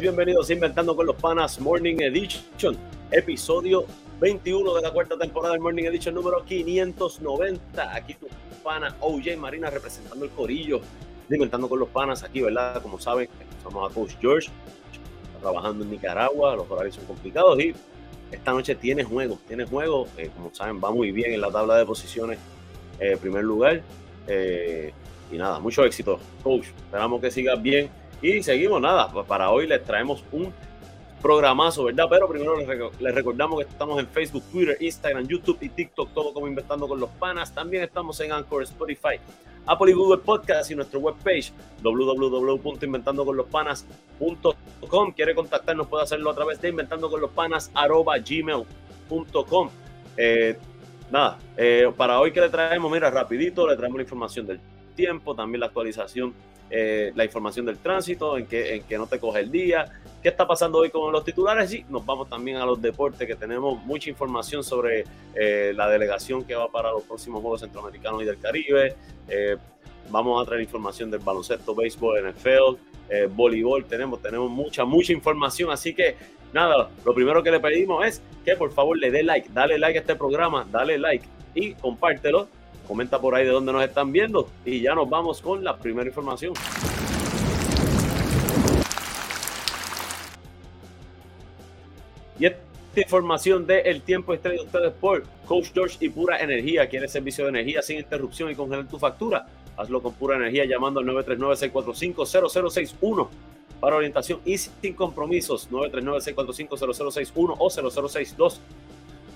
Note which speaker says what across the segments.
Speaker 1: Bienvenidos a Inventando con los Panas Morning Edition, episodio 21 de la cuarta temporada del Morning Edition número 590. Aquí tu pana OJ Marina representando el corillo de Inventando con los Panas. Aquí, ¿verdad? Como saben, somos a Coach George, trabajando en Nicaragua, los horarios son complicados y esta noche tiene juego, tiene juego, eh, como saben, va muy bien en la tabla de posiciones, eh, primer lugar. Eh, y nada, mucho éxito, coach. Esperamos que sigas bien y seguimos, nada, para hoy les traemos un programazo, ¿verdad? Pero primero les, recordamos que estamos en Facebook, Twitter, Instagram, YouTube y TikTok, todo como Inventando con los Panas. También estamos en Anchor, Spotify, Apple y Google Podcast y nuestra webpage www.inventandoconlospanas.com. Quiere contactarnos, puede hacerlo a través de inventandoconlospanas.gmail.com. Eh, nada, eh, para hoy que le traemos, mira, rapidito, le traemos la información del tiempo, también la actualización eh, la información del tránsito, en que, en que no te coge el día, qué está pasando hoy con los titulares y nos vamos también a los deportes, que tenemos mucha información sobre eh, la delegación que va para los próximos Juegos Centroamericanos y del Caribe. Eh, vamos a traer información del baloncesto, béisbol, NFL, voleibol, tenemos, tenemos mucha, mucha información, así que nada, lo primero que le pedimos es que por favor le dé like, dale like a este programa, dale like y compártelo Comenta por ahí de dónde nos están viendo y ya nos vamos con la primera información. Y esta información de El Tiempo está de ustedes por Coach George y Pura Energía. ¿Quieres servicio de energía sin interrupción y congelar tu factura? Hazlo con Pura Energía llamando al 939-645-0061 para orientación y sin compromisos. 939-645-0061 o 0062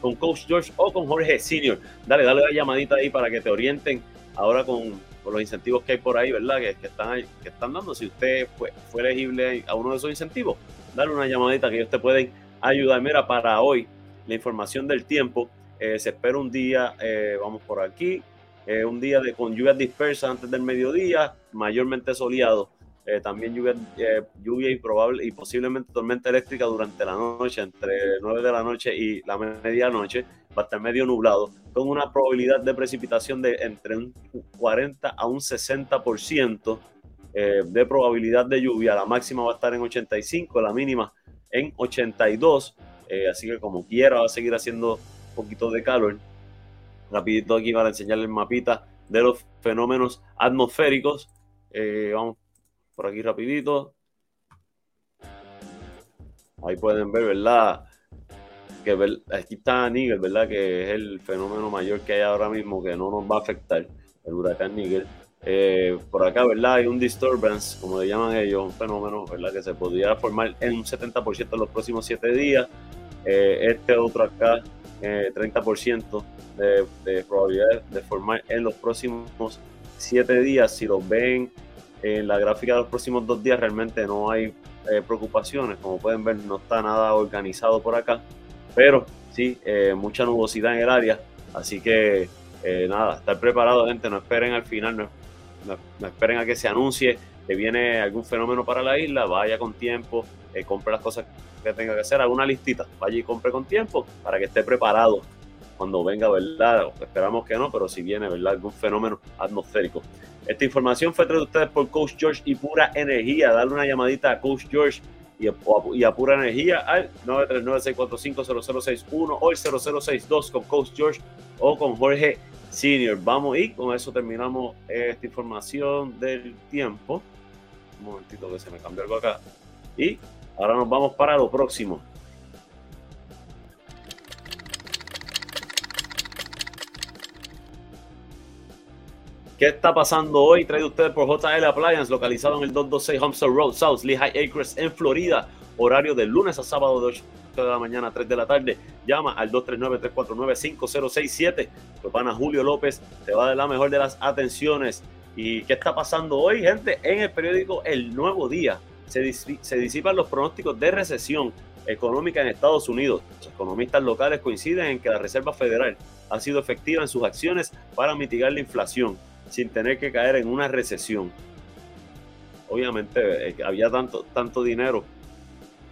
Speaker 1: con Coach George o con Jorge Senior. Dale, dale la llamadita ahí para que te orienten ahora con, los incentivos que hay por ahí, ¿verdad? Que, están, que están dando. Si usted fue, fue elegible a uno de esos incentivos, dale una llamadita que ellos te pueden ayudar. Mira, para hoy, la información del tiempo, eh, se espera un día, eh, vamos por aquí, eh, un día de, con lluvias dispersas antes del mediodía, mayormente soleado. Eh, también lluvia, eh, lluvia y probable y posiblemente tormenta eléctrica durante la noche, entre 9 de la noche y la medianoche, va a estar medio nublado, con una probabilidad de precipitación de entre un 40 a un 60% eh, de probabilidad de lluvia. La máxima va a estar en 85, la mínima en 82, así que como quiera va a seguir haciendo un poquito de calor. Rapidito aquí para enseñarles el mapita de los fenómenos atmosféricos. vamos por aquí rapidito. Ahí pueden ver, ¿verdad? Que aquí está Nigel, ¿verdad? Que es el fenómeno mayor que hay ahora mismo que no nos va a afectar, el huracán Nigel. Eh, por acá, ¿verdad? Hay un disturbance, como le llaman ellos, un fenómeno, ¿verdad? Que se podría formar en un 70% en los próximos 7 días. Eh, este otro acá, 30% eh, de, de probabilidad de formar en los próximos 7 días. Si los ven en la gráfica de los próximos dos días realmente no hay eh, preocupaciones. Como pueden ver, no está nada organizado por acá, pero sí, eh, mucha nubosidad en el área. Así que eh, nada, estar preparado, gente. No esperen al final, no, no, esperen a que se anuncie que viene algún fenómeno para la isla. Vaya con tiempo, compre las cosas que tenga que hacer, haga una listita. Vaya y compre con tiempo para que esté preparado cuando venga, ¿verdad? Esperamos que no, pero si viene, ¿verdad? Algún fenómeno atmosférico. Esta información fue traída ustedes por Coach George y Pura Energía. Dale una llamadita a Coach George y a, Pura Energía al 939-645-0061 o el 0062 con Coach George o con Jorge Senior. Vamos y con eso terminamos esta información del tiempo. Un momentito que se me cambió algo acá. Y ahora nos vamos para lo próximo. ¿Qué está pasando hoy? Traído ustedes por JL Appliance, localizado en el 226 Homestead Road, South Lehigh Acres, en Florida. Horario de lunes a sábado de 8 de la mañana a 3 de la tarde. Llama al 239-349-5067. Tu pana Julio López te va a dar la mejor de las atenciones. ¿Y qué está pasando hoy, gente? En el periódico El Nuevo Día se, se disipan los pronósticos de recesión económica en Estados Unidos. Los economistas locales coinciden en que la Reserva Federal ha sido efectiva en sus acciones para mitigar la inflación sin tener que caer en una recesión. Obviamente eh, había tanto, tanto dinero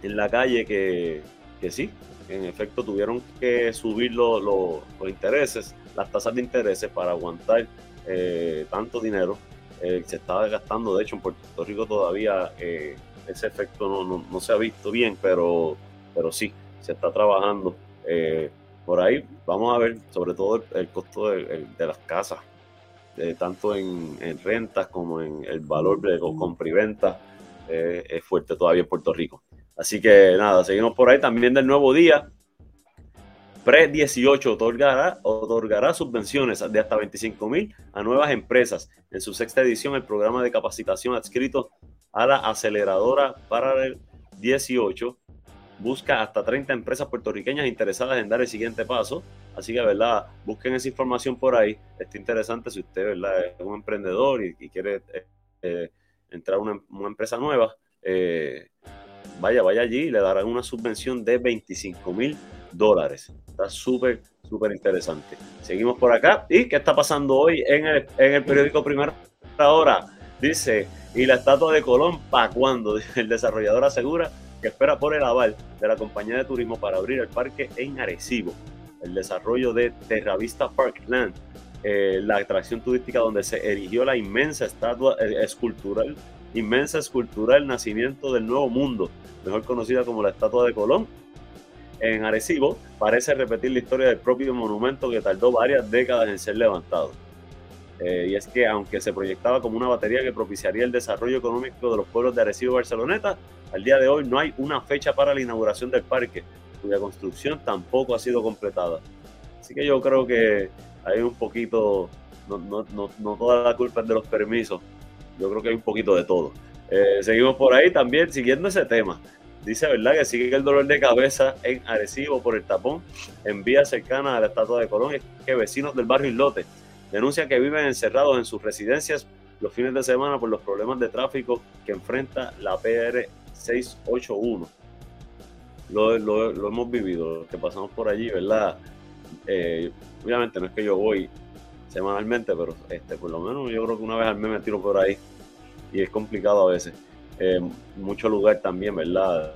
Speaker 1: en la calle que, que sí, en efecto tuvieron que subir los intereses, las tasas de intereses para aguantar eh, tanto dinero. Eh, se estaba gastando, de hecho en Puerto Rico todavía ese efecto no, no, se ha visto bien, pero, pero sí, se está trabajando. Por ahí vamos a ver sobre todo el, costo de, las casas, eh, tanto en, rentas como en el valor de compra y venta, eh, es fuerte todavía en Puerto Rico. Así que nada, seguimos por ahí también del nuevo día. Pre-18 otorgará, otorgará subvenciones de hasta 25 mil a nuevas empresas. En su sexta edición, el programa de capacitación adscrito a la aceleradora para el 18 busca hasta 30 empresas puertorriqueñas interesadas en dar el siguiente paso. Así que, ¿verdad? Busquen esa información por ahí. Está interesante si usted, ¿verdad? Es un emprendedor y, quiere eh, eh, entrar a una, empresa nueva. Eh, vaya, vaya allí y le darán una subvención de 25 mil dólares. Está súper, súper interesante. Seguimos por acá. ¿Y qué está pasando hoy en el, en el periódico Primera Hora? Dice, ¿y la estatua de Colón para cuándo? El desarrollador asegura que espera por el aval de la compañía de turismo para abrir el parque en Arecibo. El desarrollo de Terravista Parkland, eh, la atracción turística donde se erigió la inmensa estatua eh, escultural, inmensa escultura del nacimiento del Nuevo Mundo, mejor conocida como la Estatua de Colón, en Arecibo, parece repetir la historia del propio monumento que tardó varias décadas en ser levantado. Eh, y es que aunque se proyectaba como una batería que propiciaría el desarrollo económico de los pueblos de Arecibo y Barceloneta, al día de hoy no hay una fecha para la inauguración del parque, cuya construcción tampoco ha sido completada. Así que yo creo que hay un poquito, no, no, no, no toda la culpa es de los permisos, yo creo que hay un poquito de todo. Eh, seguimos por ahí también siguiendo ese tema. Dice, ¿verdad? Que sigue el dolor de cabeza en Arecibo por el tapón en vía cercana a la estatua de Colón. Es que vecinos del barrio Islote denuncian que viven encerrados en sus residencias los fines de semana por los problemas de tráfico que enfrenta la PR 681. Lo, lo, hemos vivido, lo que pasamos por allí, ¿verdad? Eh, obviamente no es que yo voy semanalmente, pero este, por lo menos yo creo que una vez al mes me tiro por ahí y es complicado a veces. Eh, mucho lugar también, ¿verdad?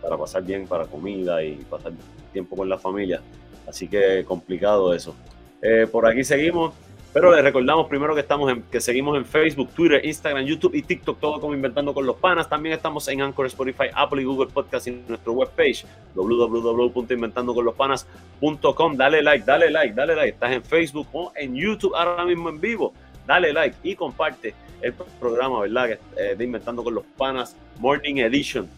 Speaker 1: para pasar bien, para comida y pasar tiempo con la familia. Así que complicado eso. Eh, por aquí seguimos. Pero les recordamos primero que estamos en, que seguimos en Facebook, Twitter, Instagram, YouTube y TikTok, todo como Inventando con los Panas. También estamos en Anchor, Spotify, Apple y Google Podcast y en nuestra webpage www.inventandoconlospanas.com. Dale like, dale like, dale like. Estás en Facebook o en YouTube ahora mismo en vivo. Dale like y comparte el programa, ¿verdad? Eh, de Inventando con los Panas Morning Edition.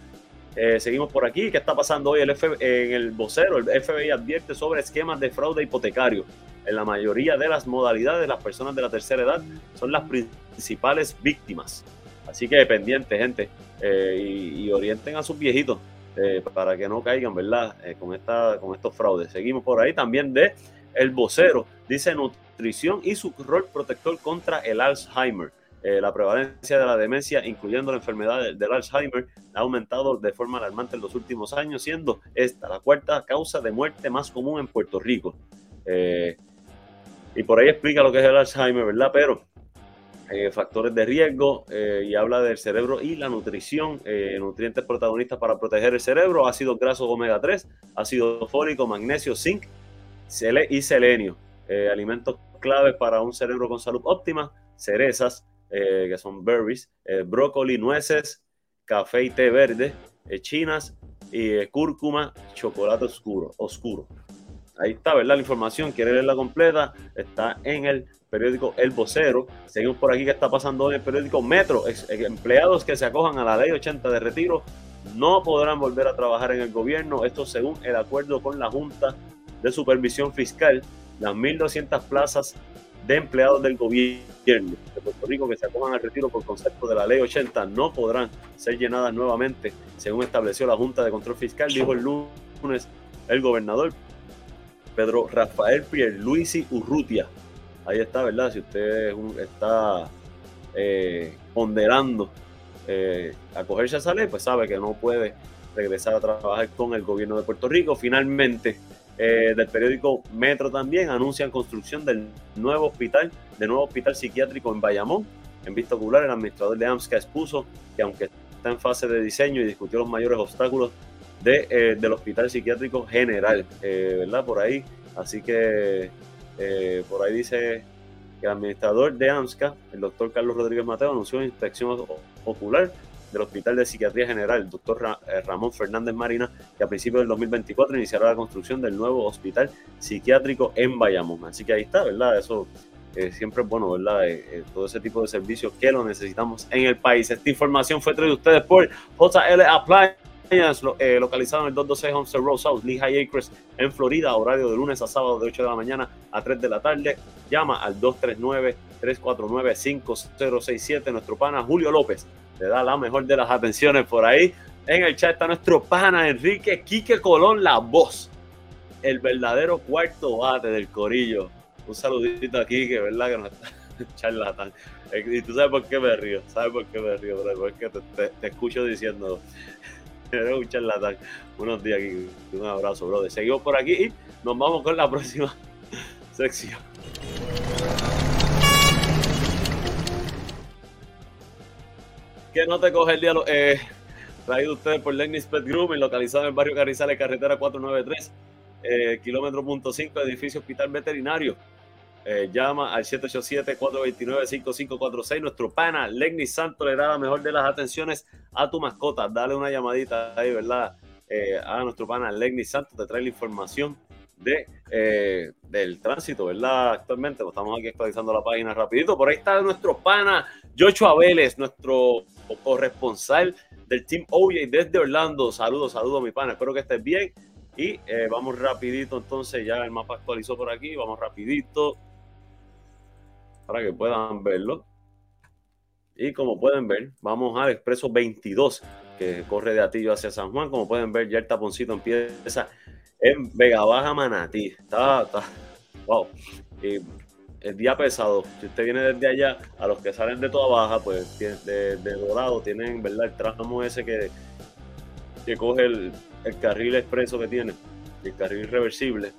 Speaker 1: Eh, seguimos por aquí. ¿Qué está pasando hoy el en el vocero? El FBI advierte sobre esquemas de fraude hipotecario. En la mayoría de las modalidades, las personas de la tercera edad son las principales víctimas. Así que pendiente, gente, eh, y, orienten a sus viejitos eh, para que no caigan, ¿verdad? con, esta, con estos fraudes. Seguimos por ahí también de El Vocero. Dice nutrición y su rol protector contra el Alzheimer. Eh, la prevalencia de la demencia, incluyendo la enfermedad del, Alzheimer, ha aumentado de forma alarmante en los últimos años, siendo esta la cuarta causa de muerte más común en Puerto Rico. Eh, y por ahí explica lo que es el Alzheimer, ¿verdad? Pero eh, factores de riesgo y habla del cerebro y la nutrición, nutrientes protagonistas para proteger el cerebro, ácidos grasos omega 3, ácido fólico, magnesio, zinc y selenio. alimentos claves para un cerebro con salud óptima, cerezas, eh, que son berries, eh, brócoli, nueces, café y té verde, eh, chinas y cúrcuma, chocolate oscuro, oscuro. Ahí está, ¿verdad? La información, quiere leerla completa, está en el periódico El Vocero. Seguimos por aquí que está pasando en el periódico Metro. empleados que se acojan a la ley 80 de retiro no podrán volver a trabajar en el gobierno. Esto según el acuerdo con la Junta de Supervisión Fiscal. Las 1.200 plazas de empleados del gobierno de Puerto Rico que se acojan al retiro por concepto de la ley 80 no podrán ser llenadas nuevamente, según estableció la Junta de Control Fiscal, dijo el lunes el gobernador Pedro Rafael Pierluisi Urrutia. Ahí está, ¿verdad? Si usted está eh, ponderando eh, acogerse a esa pues sabe que no puede regresar a trabajar con el gobierno de Puerto Rico. Finalmente, eh, del periódico Metro también anuncian construcción del nuevo hospital, de nuevo hospital psiquiátrico en Bayamón. En vista ocular, el administrador de AMSCA expuso que aunque está en fase de diseño y discutió los mayores obstáculos eh, del hospital psiquiátrico general, eh, ¿verdad? Por ahí. Así que por ahí dice que el administrador de AMSCA, el doctor Carlos Rodríguez Mateo, anunció inspección ocular del Hospital de Psiquiatría General, el doctor eh, Ramón Fernández Marina, que a principios del 2024 iniciará la construcción del nuevo hospital psiquiátrico en Bayamón. Así que ahí está, ¿verdad? Eso eh, siempre es bueno, ¿verdad? Eh, todo ese tipo de servicios que lo necesitamos en el país. Esta información fue traída ustedes por JL Apply eh, localizado en el 226 Homestead Road South, Lehigh Acres, en Florida, horario de lunes a sábado de 8 de la mañana a 3 de la tarde. Llama al 239-349-5067. Nuestro pana Julio López le da la mejor de las atenciones por ahí. En el chat está nuestro pana Enrique Quique Colón, la voz, el verdadero cuarto bate del Corillo. Un saludito aquí, que verdad que no está charlatán. Y tú sabes por qué me río, sabes por qué me río, porque te, te escucho diciendo Un charlatán. Buenos días, aquí. Un abrazo, brother. Seguimos por aquí y nos vamos con la próxima sección. Que no te coge el día. Eh, traído ustedes por Lenny Pet Grooming, localizado en el barrio Carrizales, carretera 493, eh, kilómetro punto 5, edificio hospital veterinario. Eh, llama al 787-429-5546. Nuestro pana Legni Santo le da la mejor de las atenciones a tu mascota. Dale una llamadita ahí, ¿verdad? Eh, a nuestro pana Legni Santo te trae la información de, eh, del tránsito, ¿verdad? Actualmente, estamos aquí actualizando la página rapidito. Por ahí está nuestro pana Joshua Vélez, nuestro corresponsal del Team OJ desde Orlando. Saludos, saludos, mi pana. Espero que estés bien. Y vamos rapidito, entonces ya el mapa actualizó por aquí. Vamos rapidito para que puedan verlo. Y como pueden ver, vamos al expreso 22 que corre de Atillo hacia San Juan. Como pueden ver, ya el taponcito empieza en Vega Baja Manatí. Está, está, wow. Y el día pesado. Si usted viene desde allá, a los que salen de toda baja, pues de, de Dorado tienen, ¿verdad? El tramo ese que, que coge el, el carril expreso que tiene, el carril reversible.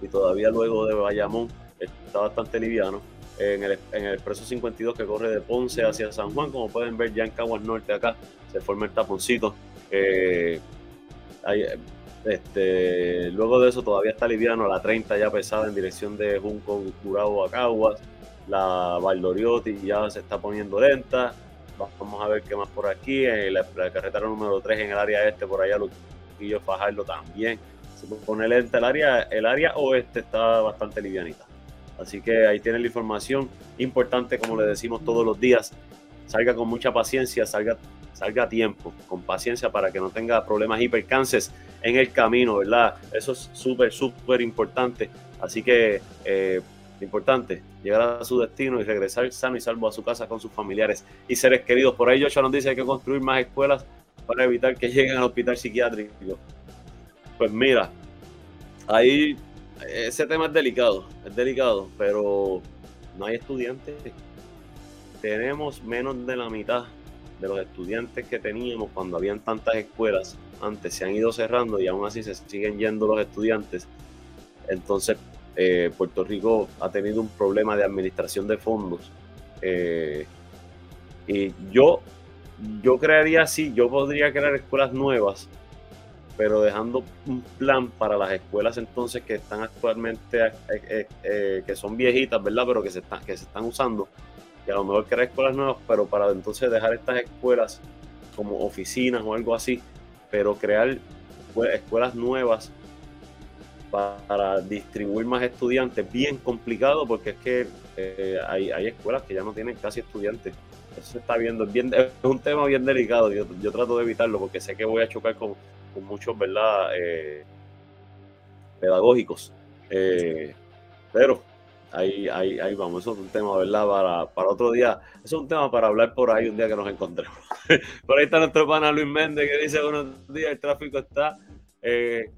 Speaker 1: Y todavía luego de Bayamón está bastante liviano en el, en el expreso 52 que corre de Ponce hacia San Juan. Como pueden ver, ya en Caguas Norte acá se forma el taponcito. Eh, este, luego de eso todavía está liviano la 30 ya pesada en dirección de Junco, Curado a Caguas. La Valdoriotti ya se está poniendo lenta. Vamos a ver qué más por aquí. En la, carretera número 3 en el área este, por allá Luquillo Fajardo también. Se pone lenta el área, el área oeste está bastante livianita. Así que ahí tienen la información importante, como le decimos todos los días. Salga con mucha paciencia, salga, salga a tiempo, con paciencia para que no tenga problemas hipercances en el camino, ¿verdad? Eso es súper, súper importante. Así que, eh, importante, llegar a su destino y regresar sano y salvo a su casa con sus familiares y seres queridos. Por ahí Joshua nos dice que hay que construir más escuelas para evitar que lleguen al hospital psiquiátrico. Pues mira, ahí ese tema es delicado, es delicado, pero no hay estudiantes. Tenemos menos de la mitad de los estudiantes que teníamos cuando habían tantas escuelas antes, se han ido cerrando y aún así se siguen yendo los estudiantes. Entonces, eh, Puerto Rico ha tenido un problema de administración de fondos. Eh, y yo, yo crearía así, yo podría crear escuelas nuevas pero dejando un plan para las escuelas entonces que están actualmente, eh, eh, eh, que son viejitas, ¿verdad? Pero que se, están, que se están usando, y a lo mejor crear escuelas nuevas, pero para entonces dejar estas escuelas como oficinas o algo así, pero crear escuelas nuevas para, distribuir más estudiantes, bien complicado porque es que hay, hay, escuelas que ya no tienen casi estudiantes. Eso se está viendo, es, bien, es un tema bien delicado, yo, yo trato de evitarlo porque sé que voy a chocar con con muchos, ¿verdad? Eh, pedagógicos. Eh, pero ahí, ahí, ahí vamos, eso es un tema, ¿verdad? Para, para otro día, eso es un tema para hablar por ahí un día que nos encontremos. por ahí está nuestro pana Luis Méndez que dice, buenos días, el tráfico está eh,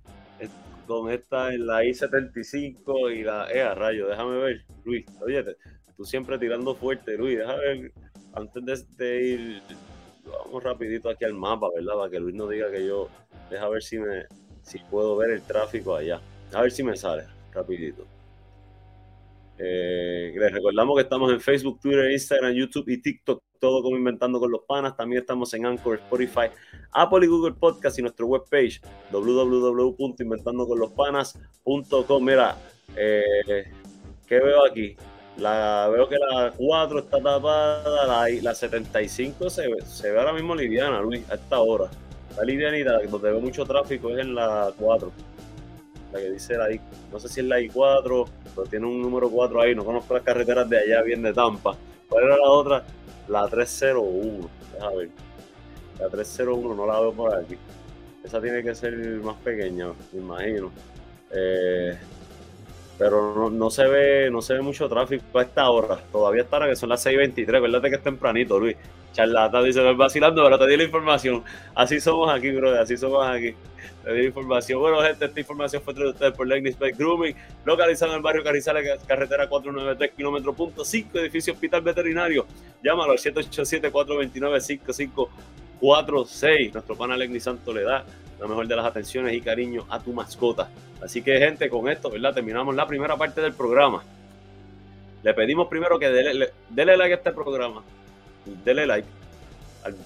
Speaker 1: con esta en la I-75 y la... Eh, a rayo, déjame ver, Luis, oye, tú siempre tirando fuerte, Luis, déjame ver, antes de ir, vamos rapidito aquí al mapa, ¿verdad? Para que Luis no diga que yo Deja ver si me si puedo ver el tráfico allá. A ver si me sale rapidito. Eh, les recordamos que estamos en Facebook, Twitter, Instagram, YouTube y TikTok, todo como Inventando con los Panas. También estamos en Anchor, Spotify, Apple y Google Podcast y nuestro webpage www.inventandoconlospanas.com. Mira, eh, ¿qué veo aquí? La, veo que la 4 está tapada, la, la 75 se, se ve ahora mismo liviana, Luis, a esta hora. La livianita, donde veo mucho tráfico, es en la 4. La que dice la I, no sé si es la I4, pero tiene un número 4 ahí, no conozco las carreteras de allá, bien de Tampa. ¿Cuál era la otra? La 301, déjame ver. La 301 no la veo por aquí. Esa tiene que ser más pequeña, me imagino. Eh, pero no, se ve no se ve mucho tráfico a esta hora. Todavía está ahora que son las 6.23. Verdad que es tempranito, Luis. Charlata dice, me vacilando, pero te di la información. Así somos aquí, brother, así somos aquí. Te di la información. Bueno, gente, esta información fue traída ustedes por Legnis Spec Grooming, localizado en el barrio Carizales, carretera 493, kilómetro punto 5, edificio hospital veterinario. Llámalo al 787-429-5546. Nuestro pana Legnis Santo le da la mejor de las atenciones y cariño a tu mascota. Así que, gente, con esto, ¿verdad? Terminamos la primera parte del programa. Le pedimos primero que dele, dele like a este programa. Dele like.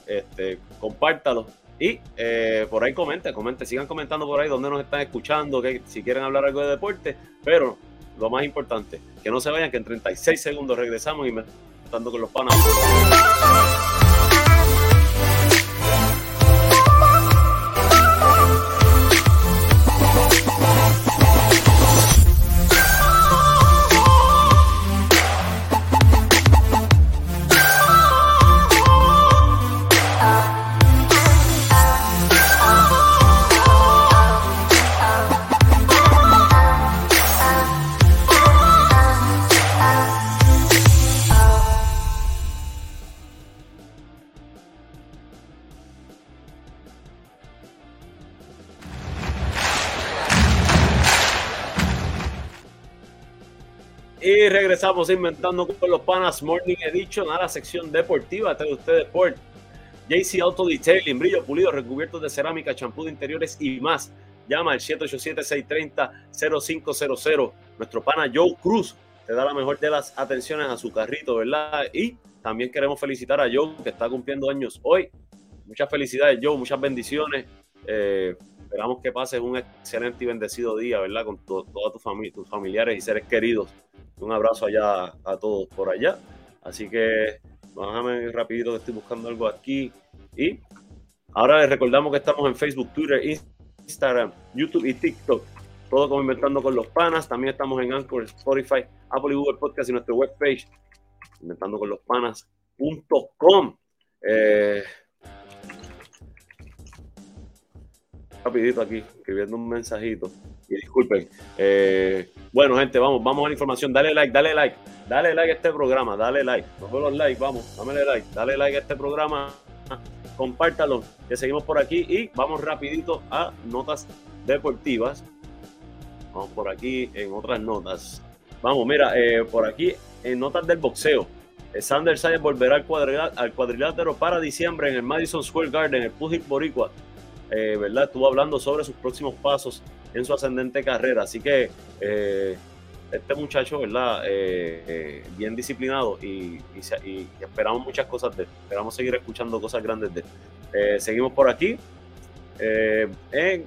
Speaker 1: Este, compártalo. Y eh, por ahí comente, comente, sigan comentando por ahí donde nos están escuchando, que si quieren hablar algo de deporte, pero lo más importante, que no se vayan, que en 36 segundos regresamos y me estando con los panas. Regresamos inventando con los panas Morning Edition a la sección deportiva de ustedes por JC Auto Detailing, brillo pulido, recubiertos de cerámica, champú de interiores y más. Llama al 787-630-0500. Nuestro pana Joe Cruz te da la mejor de las atenciones a su carrito, ¿verdad? Y también queremos felicitar a Joe, que está cumpliendo años hoy. Muchas felicidades, Joe, muchas bendiciones. Eh, esperamos que pases un excelente y bendecido día, ¿verdad? Con toda tu familia, tus familiares y seres queridos un abrazo allá a todos por allá. Así que bájame rapidito que estoy buscando algo aquí. Y ahora les recordamos que estamos en Facebook, Twitter, Instagram, YouTube y TikTok. Todo como Inventando con los Panas. También estamos en Anchor, Spotify, Apple y Google Podcast y nuestra webpage, inventando con los panas.com. Eh, rapidito aquí, escribiendo un mensajito. Y disculpen. Eh, bueno, gente, vamos, vamos a la información. Dale like, dale like, dale like a este programa, dale like. Los likes, vamos, dale like, dale like a este programa, compártalo, que seguimos por aquí y vamos rapidito a notas deportivas. Vamos por aquí en otras notas. Vamos, mira, eh, por aquí en notas del boxeo. Eh, Sander Sayers volverá al cuadrilátero para diciembre en el Madison Square Garden, el Pugil Boricua. Eh, ¿verdad? Estuvo hablando sobre sus próximos pasos en su ascendente carrera. Así que eh, este muchacho, ¿verdad? Eh, bien disciplinado y, esperamos muchas cosas de él. Esperamos seguir escuchando cosas grandes de él. seguimos por aquí. En,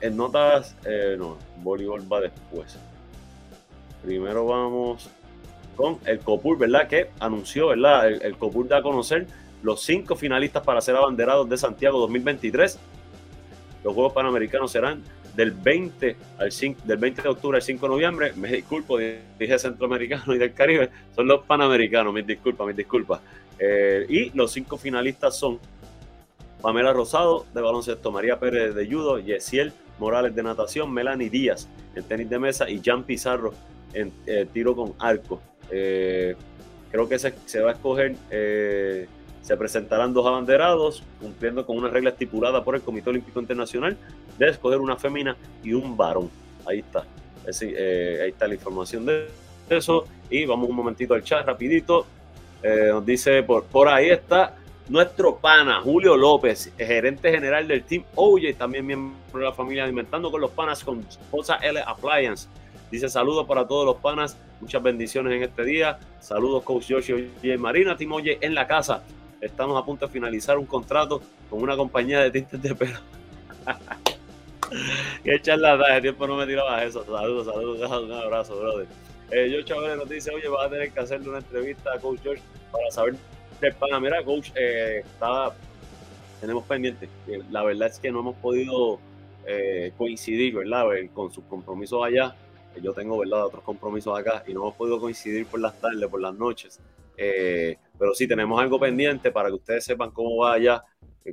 Speaker 1: en, notas, no, voleibol va después. Primero vamos con el COPUR, ¿verdad? Que anunció, ¿verdad? El, el COPUR da a conocer los cinco finalistas para ser abanderados de Santiago 2023. Los Juegos Panamericanos serán del 20, al 5, del 20 de octubre al 5 de noviembre. Me disculpo, dije centroamericano y del Caribe. Son los panamericanos, mis disculpas, mis disculpas. Eh, y los cinco finalistas son Pamela Rosado de baloncesto, María Pérez de judo, Yesiel Morales de natación, Melanie Díaz en tenis de mesa y Jan Pizarro en eh, tiro con arco. Eh, creo que se, se, va a escoger se presentarán dos abanderados, cumpliendo con una regla estipulada por el Comité Olímpico Internacional de escoger una fémina y un varón. Ahí está. Eh, ahí está la información de eso. Y vamos un momentito al chat rapidito. Eh, nos dice, por, por ahí está nuestro pana Julio López, gerente general del Team OJ, también miembro de la familia Alimentando con los Panas con esposa L Appliance. Dice saludos para todos los panas, muchas bendiciones en este día. Saludos Coach Joshua y Marina, Team OJ en la casa estamos a punto de finalizar un contrato con una compañía de tintes de pelo. Qué charla, de tiempo no me tiraba eso. Saludos, saludos, un abrazo, brother. Eh, George Chavez nos dice, oye, vas a tener que hacerle una entrevista a Coach George para saber del pana. Mira, Coach, eh, estaba, tenemos pendiente. La verdad es que no hemos podido eh, coincidir, ¿verdad? Con sus compromisos allá. Yo tengo, ¿verdad? Otros compromisos acá y no hemos podido coincidir por las tardes, por las noches. Eh, pero sí, tenemos algo pendiente para que ustedes sepan cómo va allá.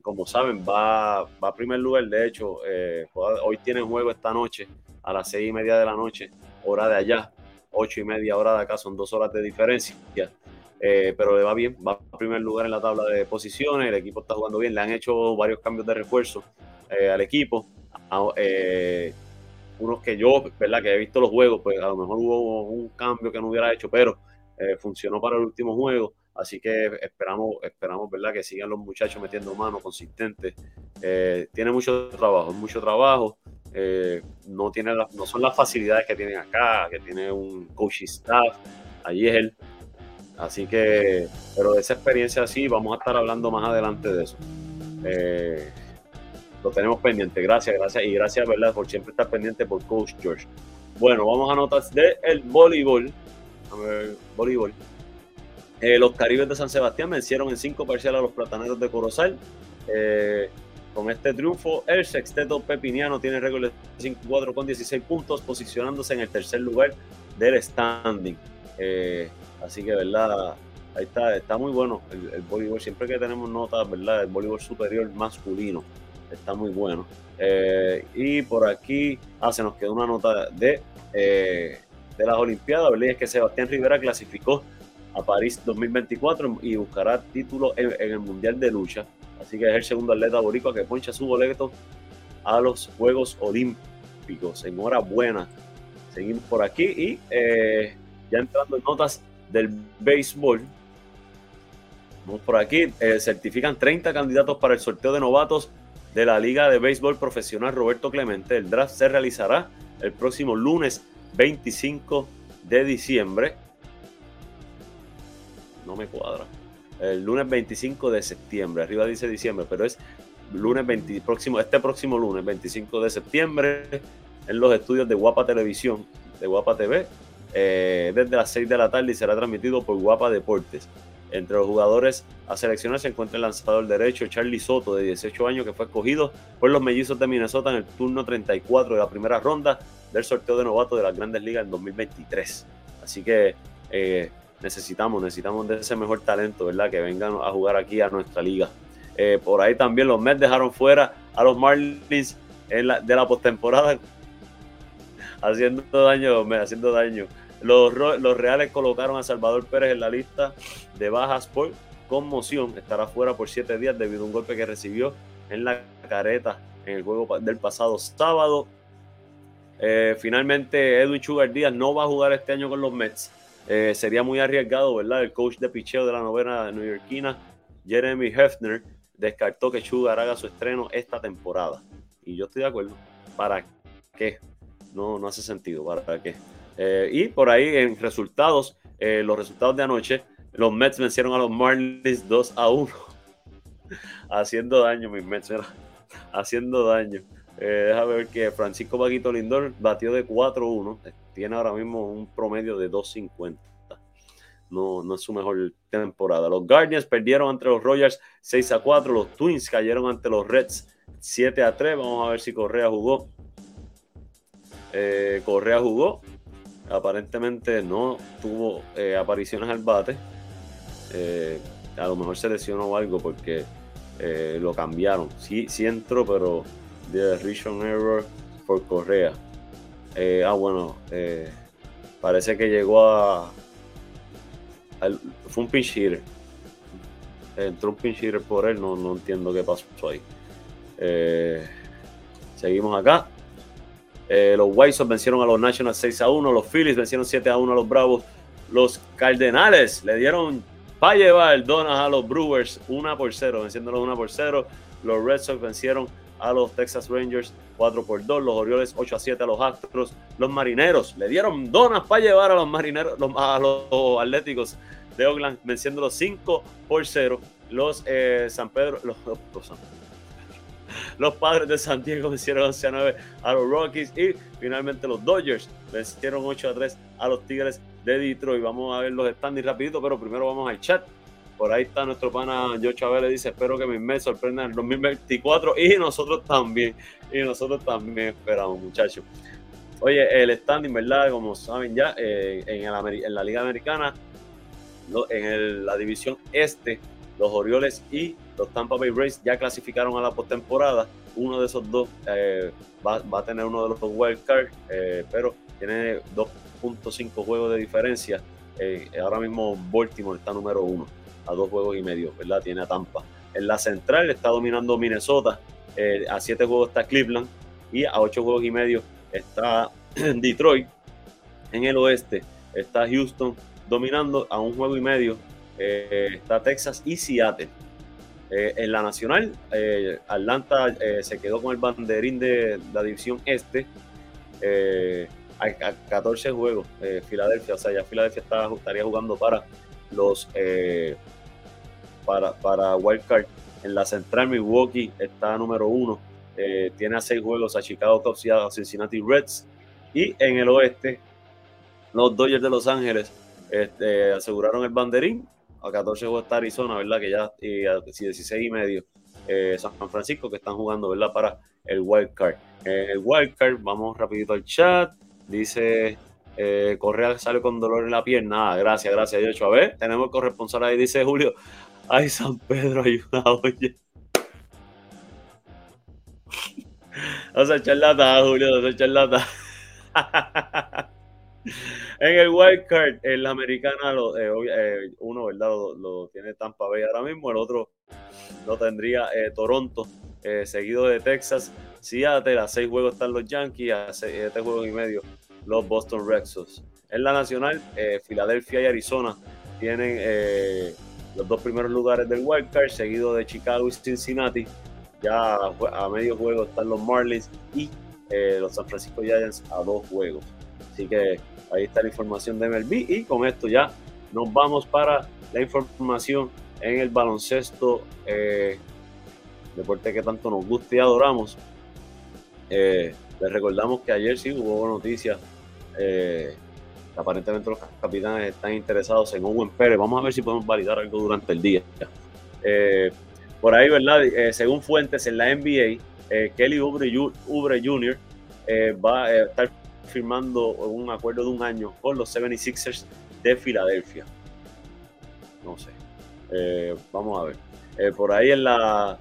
Speaker 1: como saben, va, va a primer lugar. De hecho, eh, hoy tienen juego esta noche a las seis y media de la noche, hora de allá, ocho y media hora de acá, son dos horas de diferencia. pero le va bien, va a primer lugar en la tabla de posiciones, el equipo está jugando bien, le han hecho varios cambios de refuerzo al equipo, eh, unos que yo, ¿verdad? Que he visto los juegos, pues a lo mejor hubo un cambio que no hubiera hecho, pero eh, funcionó para el último juego. Así que esperamos, esperamos, ¿verdad? Que sigan los muchachos metiendo mano consistente. Eh, tiene mucho trabajo, mucho trabajo. no, tiene no son las facilidades que tienen acá, que tiene un coaching staff. Allí es él. Así que, pero de esa experiencia sí, vamos a estar hablando más adelante de eso lo tenemos pendiente. Gracias, gracias y gracias, ¿verdad? Por siempre estar pendiente por Coach George. Bueno, vamos a notas del el voleibol. A ver, voleibol. Eh, los Caribes de San Sebastián vencieron en cinco parciales a los Plataneros de Corozal. Eh, con este triunfo, el sexteto pepiniano tiene récord de 5-4 con 16 puntos, posicionándose en el tercer lugar del standing. Eh, así que, ¿verdad? Ahí está, está muy bueno el, el voleibol. Siempre que tenemos notas, ¿verdad? El voleibol superior masculino está muy bueno. Y por aquí, ah, se nos quedó una nota de, de las Olimpiadas, ¿verdad? Es que Sebastián Rivera clasificó a París 2024 y buscará título en, el Mundial de Lucha. Así que es el segundo atleta boricua que poncha su boleto a los Juegos Olímpicos. Enhorabuena. Seguimos por aquí y eh, ya entrando en notas del béisbol. Vamos por aquí. certifican 30 candidatos para el sorteo de novatos de la Liga de Béisbol Profesional Roberto Clemente. El draft se realizará el próximo lunes 25 de diciembre. No me cuadra. El lunes 25 de septiembre. Arriba dice diciembre, pero es lunes 20, próximo, este próximo lunes 25 de septiembre en los estudios de Guapa Televisión, de Guapa TV, eh, desde las 6 de la tarde y será transmitido por Guapa Deportes. Entre los jugadores a seleccionar se encuentra el lanzador derecho Charlie Soto, de 18 años, que fue escogido por los mellizos de Minnesota en el turno 34 de la primera ronda del sorteo de novatos de las grandes ligas en 2023. Así que eh, necesitamos, necesitamos de ese mejor talento, ¿verdad? Que vengan a jugar aquí a nuestra liga. Eh, por ahí también los Mets dejaron fuera a los Marlins de la postemporada, haciendo daño, haciendo daño. Los, Reales colocaron a Salvador Pérez en la lista de bajas por conmoción. Estará fuera por siete días debido a un golpe que recibió en la careta en el juego del pasado sábado. Eh, finalmente, Edwin Sugar Díaz no va a jugar este año con los Mets. Eh, sería muy arriesgado, ¿verdad? El coach de picheo de la novena neoyorquina, Jeremy Hefner, descartó que Sugar haga su estreno esta temporada. Y yo estoy de acuerdo. ¿Para qué? No, no hace sentido. ¿Para qué? Eh, y por ahí en resultados, eh, los resultados de anoche, los Mets vencieron a los Marlins 2 a 1. haciendo daño, mis Mets, haciendo daño. Eh, déjame ver que Francisco Paquito Lindor batió de 4-1. Tiene ahora mismo un promedio de 2.50. No, no es su mejor temporada. Los Guardians perdieron ante los Royals 6 a 4. Los Twins cayeron ante los Reds 7 a 3. Vamos a ver si Correa jugó. Correa jugó aparentemente no tuvo eh, apariciones al bate. Eh, a lo mejor se lesionó algo porque eh, lo cambiaron. Sí, sí entró, pero de Richard Error por Correa. Ah, bueno, parece que llegó a. fue un pinch hitter. Entró un pinch hitter por él, no, no entiendo qué pasó ahí. seguimos acá. Eh, los White Sox vencieron a los Nationals 6 a 1. Los Phillies vencieron 7 a 1 a los Bravos. Los Cardenales le dieron para llevar donas a los Brewers 1 por 0, venciéndolos 1 por 0. Los Red Sox vencieron a los Texas Rangers 4 por 2. Los Orioles 8 a 7 a los Astros. Los Marineros le dieron donas para llevar a los Marineros, a los Atléticos de Oakland, venciéndolos 5 por 0. Los eh, San Pedro, los, los, los los padres de San Diego vencieron 11 a 9 a los Rockies y finalmente los Dodgers vencieron 8 a 3 a los Tigres de Detroit. Vamos a ver los standings rapidito, pero primero vamos al chat. Por ahí está nuestro pana Joe Chávez, dice, espero que mi mes sorprenda en el 2024 y nosotros también, y nosotros también esperamos, muchachos. Oye, el standing, ¿verdad? Como saben ya, eh, en, la Liga Americana, en la división este, los Orioles y los Tampa Bay Rays ya clasificaron a la postemporada. Uno de esos dos eh, va, a tener uno de los wild cards, eh, pero tiene 2.5 juegos de diferencia. Ahora mismo Baltimore está número uno, a dos juegos y medio, ¿verdad? Tiene a Tampa. En la central está dominando Minnesota, a siete juegos está Cleveland y a ocho juegos y medio está Detroit. En el oeste está Houston dominando a un juego y medio eh, está Texas y Seattle. Eh, en la nacional, eh, Atlanta se quedó con el banderín de la división este a, 14 juegos. Filadelfia, o sea, ya Filadelfia estaría jugando para los para, para Wildcard. En la central, Milwaukee está número uno. tiene a seis juegos a Chicago Cubs y a Cincinnati Reds. Y en el oeste, los Dodgers de Los Ángeles este, aseguraron el banderín a 14 juegos está Arizona, ¿verdad? Que ya, y a 16 y medio eh, San Francisco, que están jugando, ¿verdad? Para el wild card. Eh, el wild card, vamos rapidito al chat. Dice, eh, Correa sale con dolor en la pierna. Ah, gracias, gracias, hecho A ver, tenemos corresponsal ahí, dice Julio. Ay, San Pedro, ayuda, oye. O sea, charlata, Julio, o sea, charlata. en el wild card, en la americana, lo, eh, eh, uno, ¿verdad? Lo, tiene Tampa Bay ahora mismo, el otro lo tendría eh, Toronto, seguido de Texas, Seattle, a seis juegos están los Yankees, a siete juegos y medio los Boston Red Sox. En la nacional, Filadelfia y Arizona tienen los dos primeros lugares del wild card, seguido de Chicago y Cincinnati. Ya a medio juego están los Marlins y los San Francisco Giants a dos juegos. Así que Ahí está la información de MLB y con esto ya nos vamos para la información en el baloncesto, eh, deporte que tanto nos gusta y adoramos. Eh, les recordamos que ayer sí hubo noticias. Eh, aparentemente los capitanes están interesados en Owen Pérez. Vamos a ver si podemos validar algo durante el día. por ahí, ¿verdad? según fuentes en la NBA, Kelly Oubre, Jr. va a estar firmando un acuerdo de un año con los 76ers de Filadelfia. No sé. Eh, vamos a ver. Eh, por ahí en la,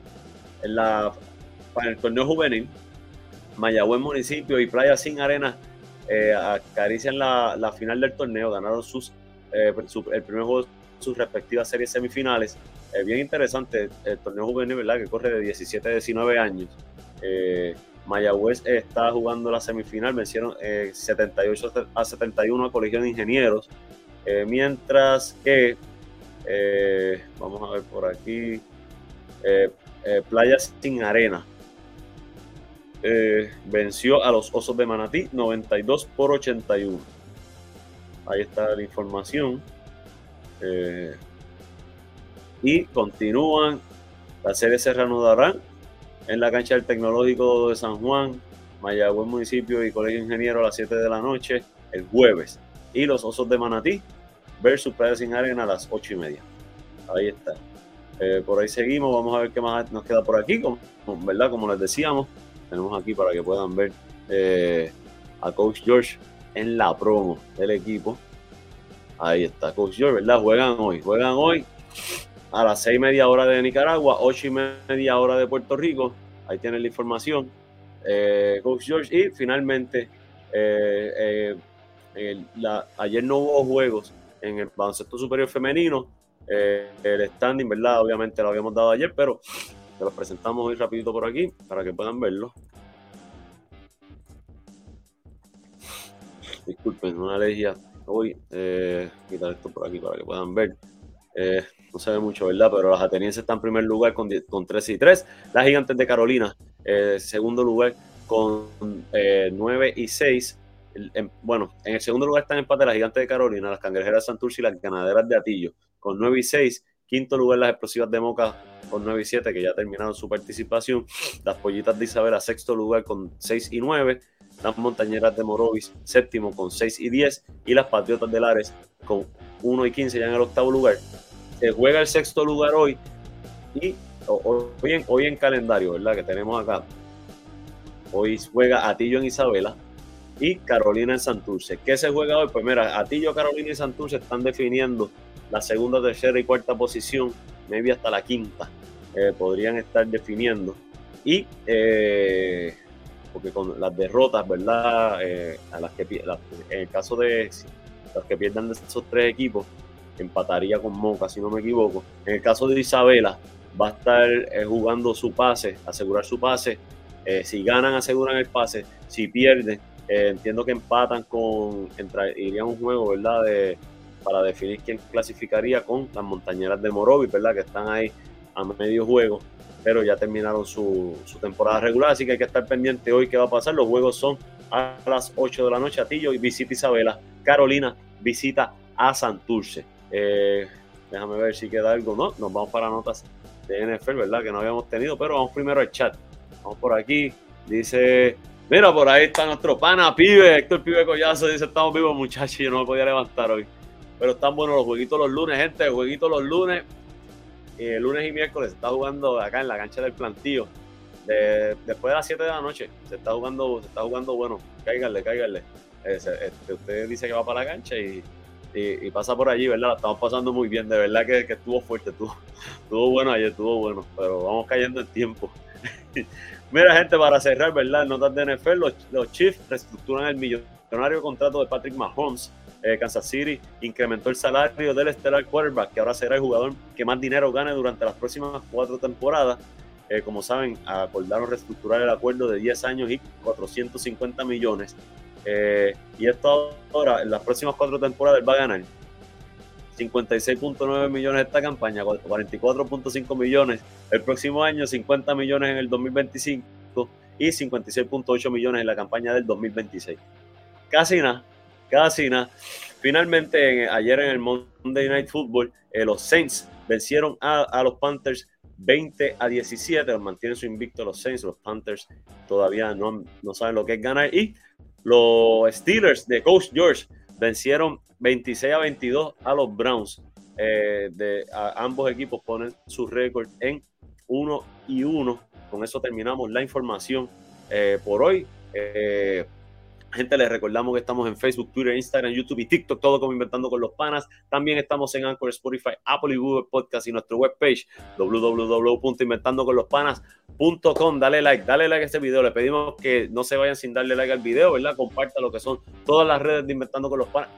Speaker 1: en la para el torneo juvenil, Mayagüez Municipio y Playa Sin Arena eh, acarician la, final del torneo, ganaron sus el primer juego sus respectivas series semifinales. bien interesante el torneo juvenil, ¿verdad? Que corre de 17 a 19 años. Mayagüez está jugando la semifinal, vencieron 78 eh, a 71 a Colegio de Ingenieros, eh, mientras que, eh, vamos a ver por aquí, Playa Sin Arena venció a los Osos de Manatí 92 por 81. Ahí está la información. y continúan, la serie se reanudarán en la cancha del Tecnológico de San Juan, Mayagüez Municipio y Colegio Ingeniero a las 7 de la noche el jueves. Y los Osos de Manatí versus Playa Sin Arena a las 8 y media. Ahí está. Eh, por ahí seguimos, vamos a ver qué más nos queda por aquí, como, ¿verdad? Como les decíamos, tenemos aquí para que puedan ver eh, a Coach George en la promo del equipo. Ahí está, Coach George, ¿verdad? Juegan hoy, juegan hoy a las seis y media hora de Nicaragua, ocho y media hora de Puerto Rico. Ahí tienen la información. Eh, Coach George. Y finalmente, eh, eh, ayer no hubo juegos en el baloncesto superior femenino. el standing, ¿verdad? Obviamente lo habíamos dado ayer, pero te lo presentamos hoy rapidito por aquí para que puedan verlo. Disculpen, una alergia. Voy a quitar esto por aquí para que puedan ver. Eh, no se ve mucho, ¿verdad? Pero las atenienses están en primer lugar con, con 13 y 3. Las gigantes de Carolina, eh, segundo lugar con 9 eh, y 6. bueno, en el segundo lugar están empate las gigantes de Carolina, las cangrejeras Santurce y las ganaderas de Atillo, con 9 y 6. Quinto lugar las explosivas de Moca con 9 y 7, que ya terminaron su participación. Las pollitas de Isabela, sexto lugar con 6 y 9. las Montañeras de Morovis séptimo con 6 y 10 y las Patriotas de Lares con 1 y 15 ya en el octavo lugar. Se juega el sexto lugar hoy y hoy en, hoy en calendario, ¿verdad? Que tenemos acá. Hoy juega Atillo en Isabela y Carolina en Santurce. ¿Qué se juega hoy? Pues mira, Atillo, Carolina y Santurce están definiendo la segunda, tercera y cuarta posición, maybe hasta la quinta, eh, podrían estar definiendo. Y eh, porque con las derrotas, ¿verdad? Eh, a las que en el caso de los que pierdan de esos tres equipos, empataría con Moca, si no me equivoco. En el caso de Isabela, va a estar jugando su pase, asegurar su pase. si ganan, aseguran el pase. Si pierden, entiendo que empatan con, iría un juego, ¿verdad? De, para definir quién clasificaría con las montañeras de Morovi, ¿verdad? Que están ahí a medio juego, pero ya terminaron su, temporada regular, así que hay que estar pendiente hoy qué va a pasar. Los juegos son a las 8 de la noche, Atillo y visita Isabela. Carolina visita a Santurce. Eh, déjame ver si queda algo, ¿no? Nos vamos para notas de NFL, ¿verdad? Que no habíamos tenido, pero vamos primero al chat. Vamos por aquí. Dice, mira, por ahí está nuestro pana, pibe, Héctor Pibe Collazo, dice, estamos vivos muchachos, yo no me podía levantar hoy. Pero están buenos los jueguitos los lunes, gente. Jueguitos los lunes. Eh, lunes y miércoles se está jugando acá en la cancha del plantío. después de las 7 de la noche se está jugando, se está jugando bueno. Cáiganle, cáiganle. Eh, este, usted dice que va para la cancha y, pasa por allí, ¿verdad? La estamos pasando muy bien. De verdad que, estuvo fuerte, estuvo, estuvo bueno ayer, estuvo bueno. Pero vamos cayendo en tiempo. Mira, gente, para cerrar, ¿verdad? Notas de NFL, los, los Chiefs reestructuran el millonario contrato de Patrick Mahomes eh, Kansas City incrementó el salario del estelar quarterback, que ahora será el jugador que más dinero gane durante las próximas cuatro temporadas. Eh, como saben, acordaron reestructurar el acuerdo de 10 años y 450 millones. Eh, y esto ahora, en las próximas cuatro temporadas, va a ganar 56.9 millones esta campaña, 44.5 millones el próximo año, 50 millones en el 2025 y 56.8 millones en la campaña del 2026. Casi nada, casi nada. Finalmente, ayer en el Monday Night Football, eh, los Saints vencieron a, los Panthers 20 a 17. Mantienen su invicto los Saints. Los Panthers todavía no, no saben lo que es ganar. Y los Steelers de Coach George vencieron 26 a 22 a los Browns. Eh, ambos equipos ponen su récord en 1 y 1. Con eso terminamos la información eh, por hoy. Gente, les recordamos que estamos en Facebook, Twitter, Instagram, YouTube y TikTok, todo como Inventando con los Panas. También estamos en Anchor, Spotify, Apple y Google Podcast y nuestra webpage www.inventandoconlospanas.com. Dale like, dale like a este video. Le pedimos que no se vayan sin darle like al video, ¿verdad? Comparta lo que son todas las redes de Inventando con los Panas.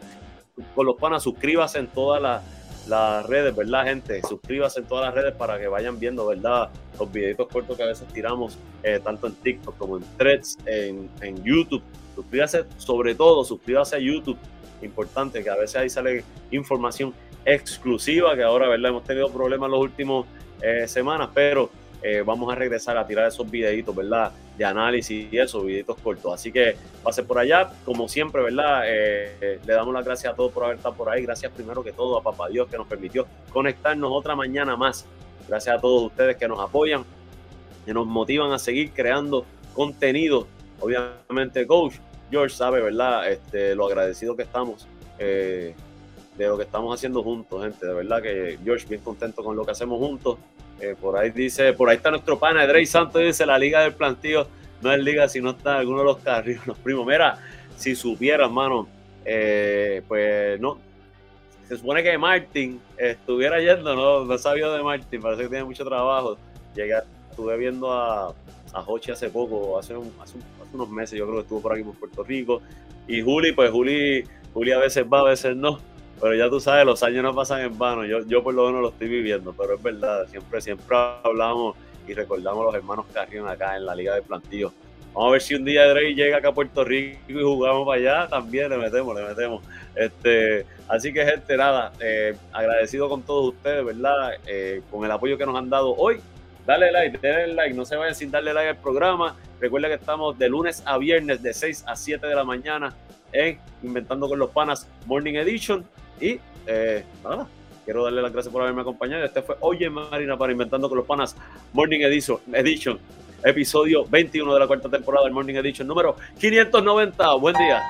Speaker 1: Con los Panas, suscríbase en todas las redes, ¿verdad, gente? Suscríbase en todas las redes para que vayan viendo, ¿verdad? Los videitos cortos que a veces tiramos, eh, tanto en TikTok como en Threads, en, en YouTube Suscríbase, sobre todo, suscríbase a YouTube. Importante que a veces ahí sale información exclusiva, que ahora, ¿verdad? Hemos tenido problemas en las últimas eh, semanas, pero eh, vamos a regresar a tirar esos videitos, ¿verdad? De análisis y esos videitos cortos. Así que pase por allá, como siempre, ¿verdad? Eh, le damos las gracias a todos por haber estado por ahí. Gracias primero que todo a Papá Dios que nos permitió conectarnos otra mañana más. Gracias a todos ustedes que nos apoyan, que nos motivan a seguir creando contenido obviamente, coach, George sabe, ¿verdad? Este, lo agradecido que estamos eh, de lo que estamos haciendo juntos, gente. De verdad que George, bien contento con lo que hacemos juntos. Eh, por ahí dice, por ahí está nuestro pana, Drey Santos, dice la liga del plantío no es liga si no está alguno de los carriles, los primos. Mira, si supiera, hermano, eh, pues no. Se supone que Martin estuviera yendo, no, no sabía de Martin, parece que tiene mucho trabajo. Llegué, estuve viendo a, a Hochi hace poco, hace, hace, unos meses, yo creo que estuvo por aquí por Puerto Rico. Y Juli, pues Juli, Juli a veces va, a veces no. Pero ya tú sabes, los años no pasan en vano. Yo, yo por lo menos lo estoy viviendo, pero es verdad, siempre, siempre hablamos y recordamos a los hermanos Carrión acá en la Liga de Plantillo. Vamos a ver si un día Drake llega acá a Puerto Rico y jugamos para allá, también le metemos, le metemos. Este, así que gente, nada, eh, agradecido con todos ustedes, ¿verdad? Eh, con el apoyo que nos han dado hoy Dale like, denle like, no se vayan sin darle like al programa. Recuerda que estamos de lunes a viernes de 6 a 7 de la mañana en Inventando con los Panas Morning Edition. Y eh, nada, quiero darle las gracias por haberme acompañado. Este fue Oye Marina para Inventando con los Panas Morning Edition. episodio 21 de la cuarta temporada del Morning Edition número 590. Buen día.